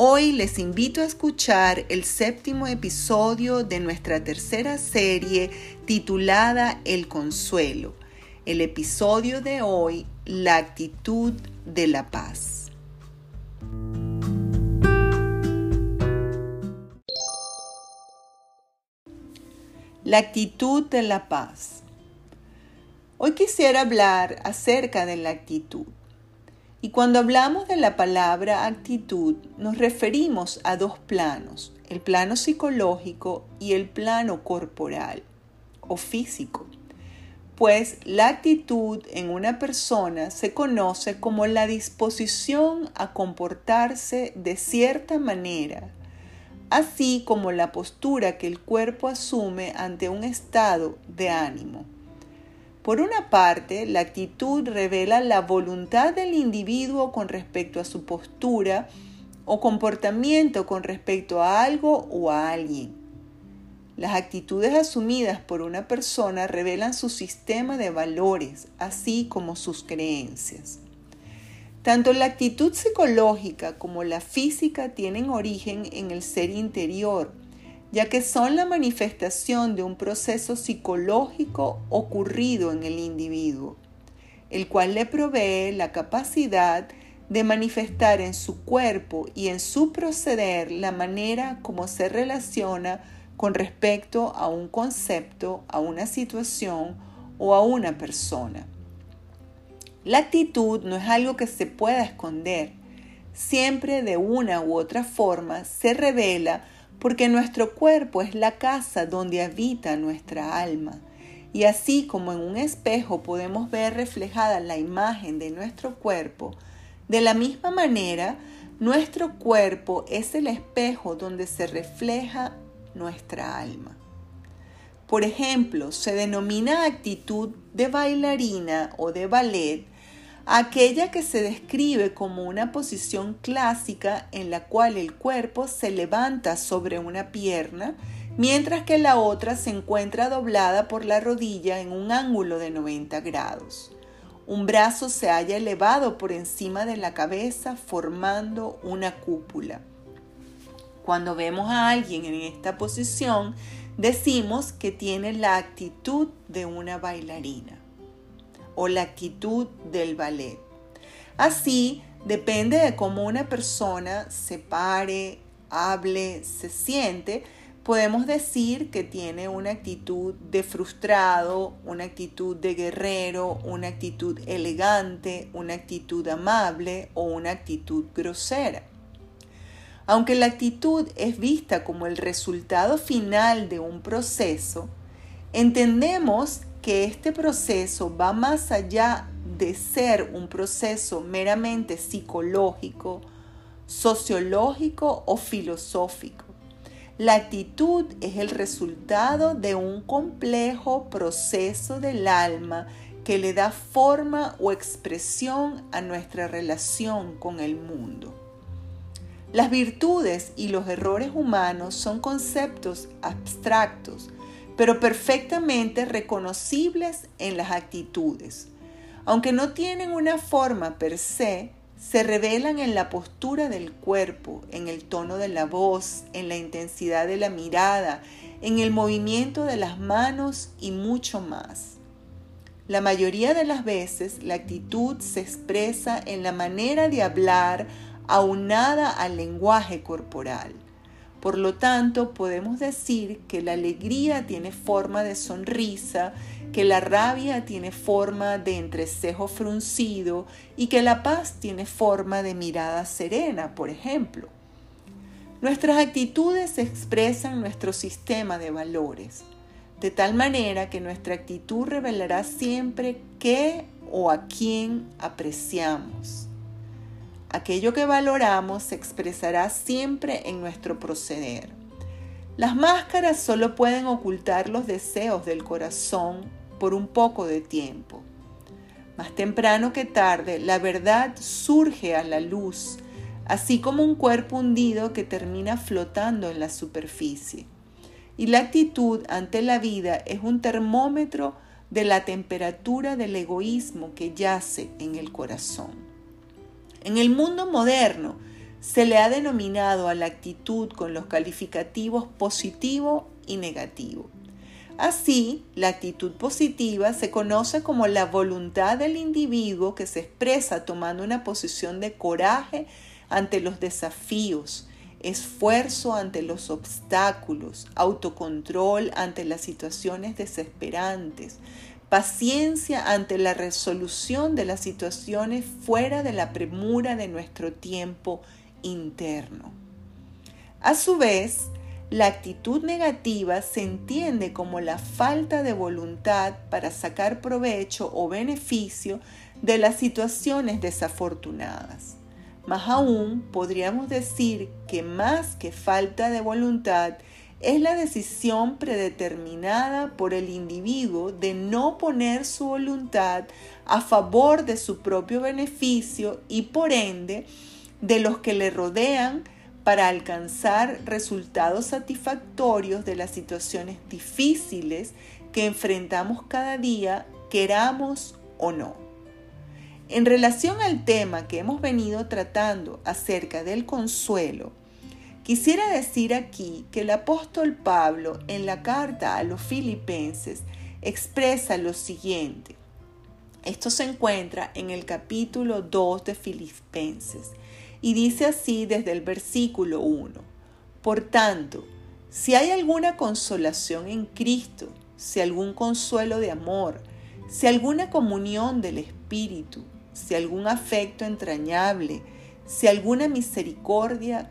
Hoy les invito a escuchar el séptimo episodio de nuestra tercera serie titulada El Consuelo. El episodio de hoy, La actitud de la paz. La actitud de la paz. Hoy quisiera hablar acerca de la actitud. Y cuando hablamos de la palabra actitud, nos referimos a dos planos, el plano psicológico y el plano corporal o físico. Pues la actitud en una persona se conoce como la disposición a comportarse de cierta manera, así como la postura que el cuerpo asume ante un estado de ánimo. Por una parte, la actitud revela la voluntad del individuo con respecto a su postura o comportamiento con respecto a algo o a alguien. Las actitudes asumidas por una persona revelan su sistema de valores, así como sus creencias. Tanto la actitud psicológica como la física tienen origen en el ser interior, ya que son la manifestación de un proceso psicológico ocurrido en el individuo, el cual le provee la capacidad de manifestar en su cuerpo y en su proceder la manera como se relaciona con respecto a un concepto, a una situación o a una persona. La actitud no es algo que se pueda esconder, siempre de una u otra forma se revela porque nuestro cuerpo es la casa donde habita nuestra alma. Y así como en un espejo podemos ver reflejada la imagen de nuestro cuerpo, de la misma manera, nuestro cuerpo es el espejo donde se refleja nuestra alma. Por ejemplo, se denomina actitud de bailarina o de ballet aquella que se describe como una posición clásica en la cual el cuerpo se levanta sobre una pierna, mientras que la otra se encuentra doblada por la rodilla en un ángulo de 90 grados. Un brazo se halla elevado por encima de la cabeza formando una cúpula. Cuando vemos a alguien en esta posición, decimos que tiene la actitud de una bailarina o la actitud del ballet. Así, depende de cómo una persona se pare, hable, se siente, podemos decir que tiene una actitud de frustrado, una actitud de guerrero, una actitud elegante, una actitud amable o una actitud grosera. Aunque la actitud es vista como el resultado final de un proceso, entendemos que este proceso va más allá de ser un proceso meramente psicológico, sociológico o filosófico. La actitud es el resultado de un complejo proceso del alma que le da forma o expresión a nuestra relación con el mundo. Las virtudes y los errores humanos son conceptos abstractos pero perfectamente reconocibles en las actitudes. Aunque no tienen una forma per se, se revelan en la postura del cuerpo, en el tono de la voz, en la intensidad de la mirada, en el movimiento de las manos y mucho más. La mayoría de las veces la actitud se expresa en la manera de hablar aunada al lenguaje corporal. Por lo tanto, podemos decir que la alegría tiene forma de sonrisa, que la rabia tiene forma de entrecejo fruncido y que la paz tiene forma de mirada serena, por ejemplo. Nuestras actitudes expresan nuestro sistema de valores, de tal manera que nuestra actitud revelará siempre qué o a quién apreciamos. Aquello que valoramos se expresará siempre en nuestro proceder. Las máscaras solo pueden ocultar los deseos del corazón por un poco de tiempo. Más temprano que tarde, la verdad surge a la luz, así como un cuerpo hundido que termina flotando en la superficie. Y la actitud ante la vida es un termómetro de la temperatura del egoísmo que yace en el corazón. En el mundo moderno se le ha denominado a la actitud con los calificativos positivo y negativo. Así, la actitud positiva se conoce como la voluntad del individuo que se expresa tomando una posición de coraje ante los desafíos, esfuerzo ante los obstáculos, autocontrol ante las situaciones desesperantes, paciencia ante la resolución de las situaciones fuera de la premura de nuestro tiempo interno. A su vez, la actitud negativa se entiende como la falta de voluntad para sacar provecho o beneficio de las situaciones desafortunadas. Más aún, podríamos decir que más que falta de voluntad, es la decisión predeterminada por el individuo de no poner su voluntad a favor de su propio beneficio y por ende de los que le rodean para alcanzar resultados satisfactorios de las situaciones difíciles que enfrentamos cada día, queramos o no. En relación al tema que hemos venido tratando acerca del consuelo, quisiera decir aquí que el apóstol Pablo en la carta a los filipenses expresa lo siguiente. Esto se encuentra en el capítulo 2 de Filipenses y dice así desde el versículo 1. Por tanto, si hay alguna consolación en Cristo, si algún consuelo de amor, si alguna comunión del Espíritu, si algún afecto entrañable, si alguna misericordia,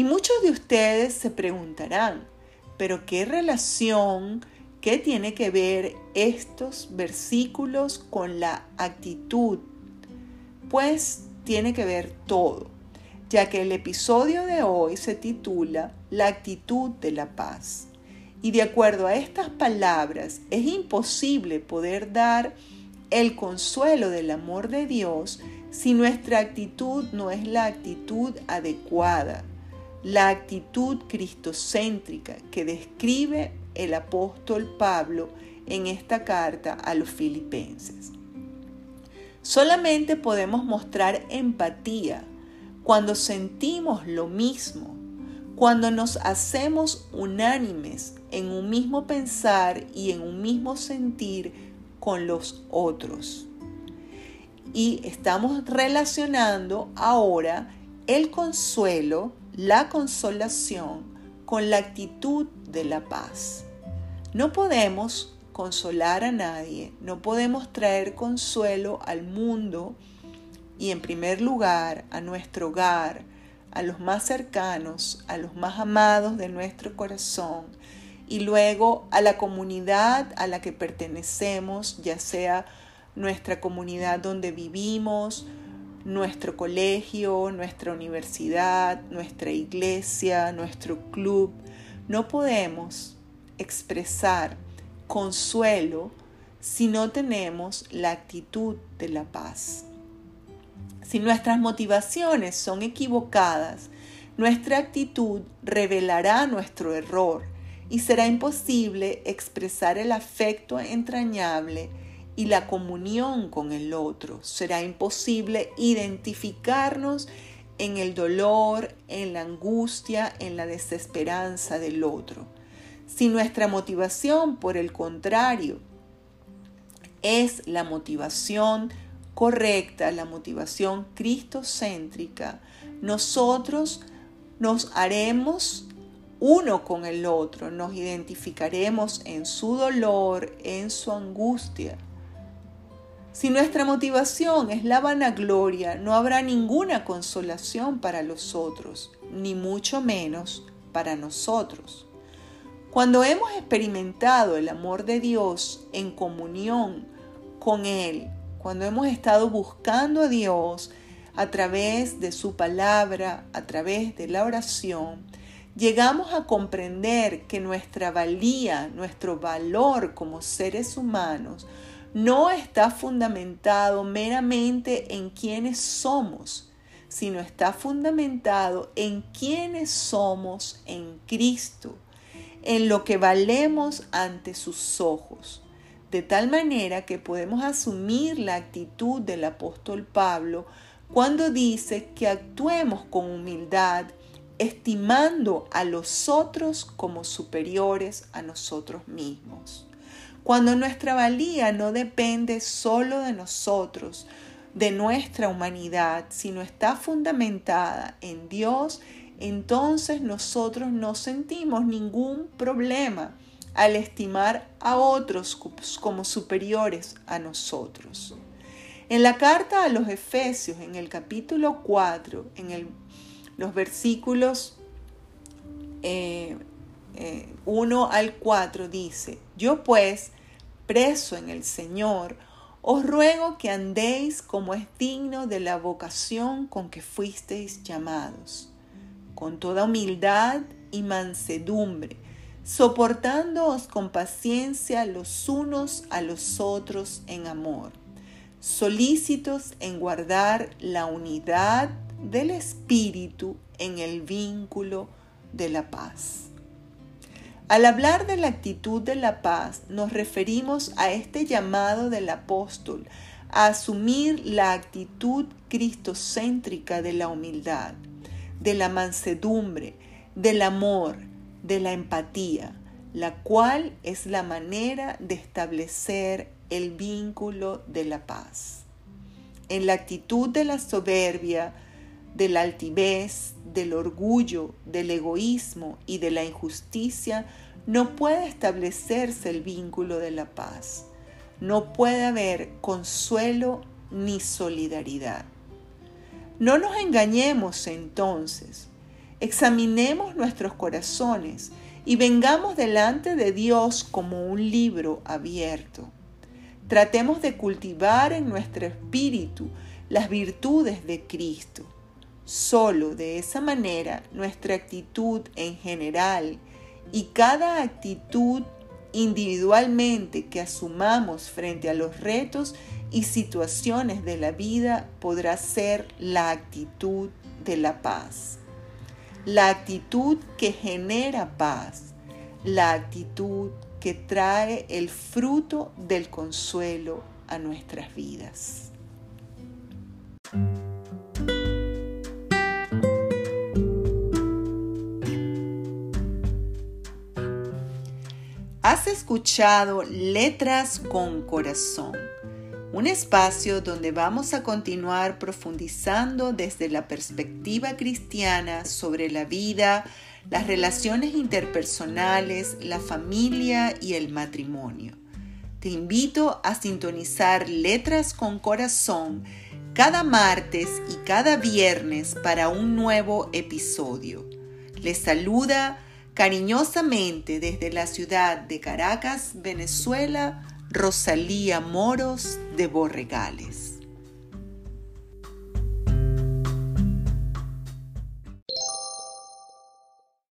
Y muchos de ustedes se preguntarán, pero ¿qué relación ¿Qué tiene que ver estos versículos con la actitud? Pues tiene que ver todo, ya que el episodio de hoy se titula La actitud de la paz. Y de acuerdo a estas palabras, es imposible poder dar el consuelo del amor de Dios si nuestra actitud no es la actitud adecuada, la actitud cristocéntrica que describe el apóstol Pablo en esta carta a los filipenses. Solamente podemos mostrar empatía cuando sentimos lo mismo, cuando nos hacemos unánimes en un mismo pensar y en un mismo sentir con los otros. Y estamos relacionando ahora el consuelo, la consolación, con la actitud de la paz. No podemos consolar a nadie, no podemos traer consuelo al mundo y en primer lugar a nuestro hogar, a los más cercanos, a los más amados de nuestro corazón y luego a la comunidad a la que pertenecemos, ya sea nuestra comunidad donde vivimos, nuestro colegio, nuestra universidad, nuestra iglesia, nuestro club. No podemos expresar consuelo si no tenemos la actitud de la paz. Si nuestras motivaciones son equivocadas, nuestra actitud revelará nuestro error y será imposible expresar el afecto entrañable y la comunión con el otro. Será imposible identificarnos en el dolor, en la angustia, en la desesperanza del otro. Si nuestra motivación, por el contrario, es la motivación correcta, la motivación cristocéntrica, nosotros nos haremos uno con el otro, nos identificaremos en su dolor, en su angustia. Si nuestra motivación es la vanagloria, no habrá ninguna consolación para los otros, ni mucho menos para nosotros. Cuando hemos experimentado el amor de Dios en comunión con Él, cuando hemos estado buscando a Dios a través de su palabra, a través de la oración, llegamos a comprender que nuestra valía, nuestro valor como seres humanos, no está fundamentado meramente en quienes somos, sino está fundamentado en quienes somos en Cristo en lo que valemos ante sus ojos, de tal manera que podemos asumir la actitud del apóstol Pablo cuando dice que actuemos con humildad, estimando a los otros como superiores a nosotros mismos. Cuando nuestra valía no depende solo de nosotros, de nuestra humanidad, sino está fundamentada en Dios entonces nosotros no sentimos ningún problema al estimar a otros como superiores a nosotros. En la carta a los Efesios, en el capítulo 4, en los versículos 1 eh, eh, al 4, dice, yo pues, preso en el Señor, os ruego que andéis como es digno de la vocación con que fuisteis llamados con toda humildad y mansedumbre, soportándoos con paciencia los unos a los otros en amor, solícitos en guardar la unidad del Espíritu en el vínculo de la paz. Al hablar de la actitud de la paz, nos referimos a este llamado del apóstol a asumir la actitud cristocéntrica de la humildad de la mansedumbre, del amor, de la empatía, la cual es la manera de establecer el vínculo de la paz. En la actitud de la soberbia, de la altivez, del orgullo, del egoísmo y de la injusticia, no puede establecerse el vínculo de la paz. No puede haber consuelo ni solidaridad. No nos engañemos entonces, examinemos nuestros corazones y vengamos delante de Dios como un libro abierto. Tratemos de cultivar en nuestro espíritu las virtudes de Cristo. Solo de esa manera nuestra actitud en general y cada actitud individualmente que asumamos frente a los retos y situaciones de la vida podrá ser la actitud de la paz. La actitud que genera paz, la actitud que trae el fruto del consuelo a nuestras vidas. Has escuchado Letras con Corazón un espacio donde vamos a continuar profundizando desde la perspectiva cristiana sobre la vida, las relaciones interpersonales, la familia y el matrimonio. Te invito a sintonizar Letras con Corazón cada martes y cada viernes para un nuevo episodio. Les saluda cariñosamente desde la ciudad de Caracas, Venezuela, Rosalía Moros de Borregales.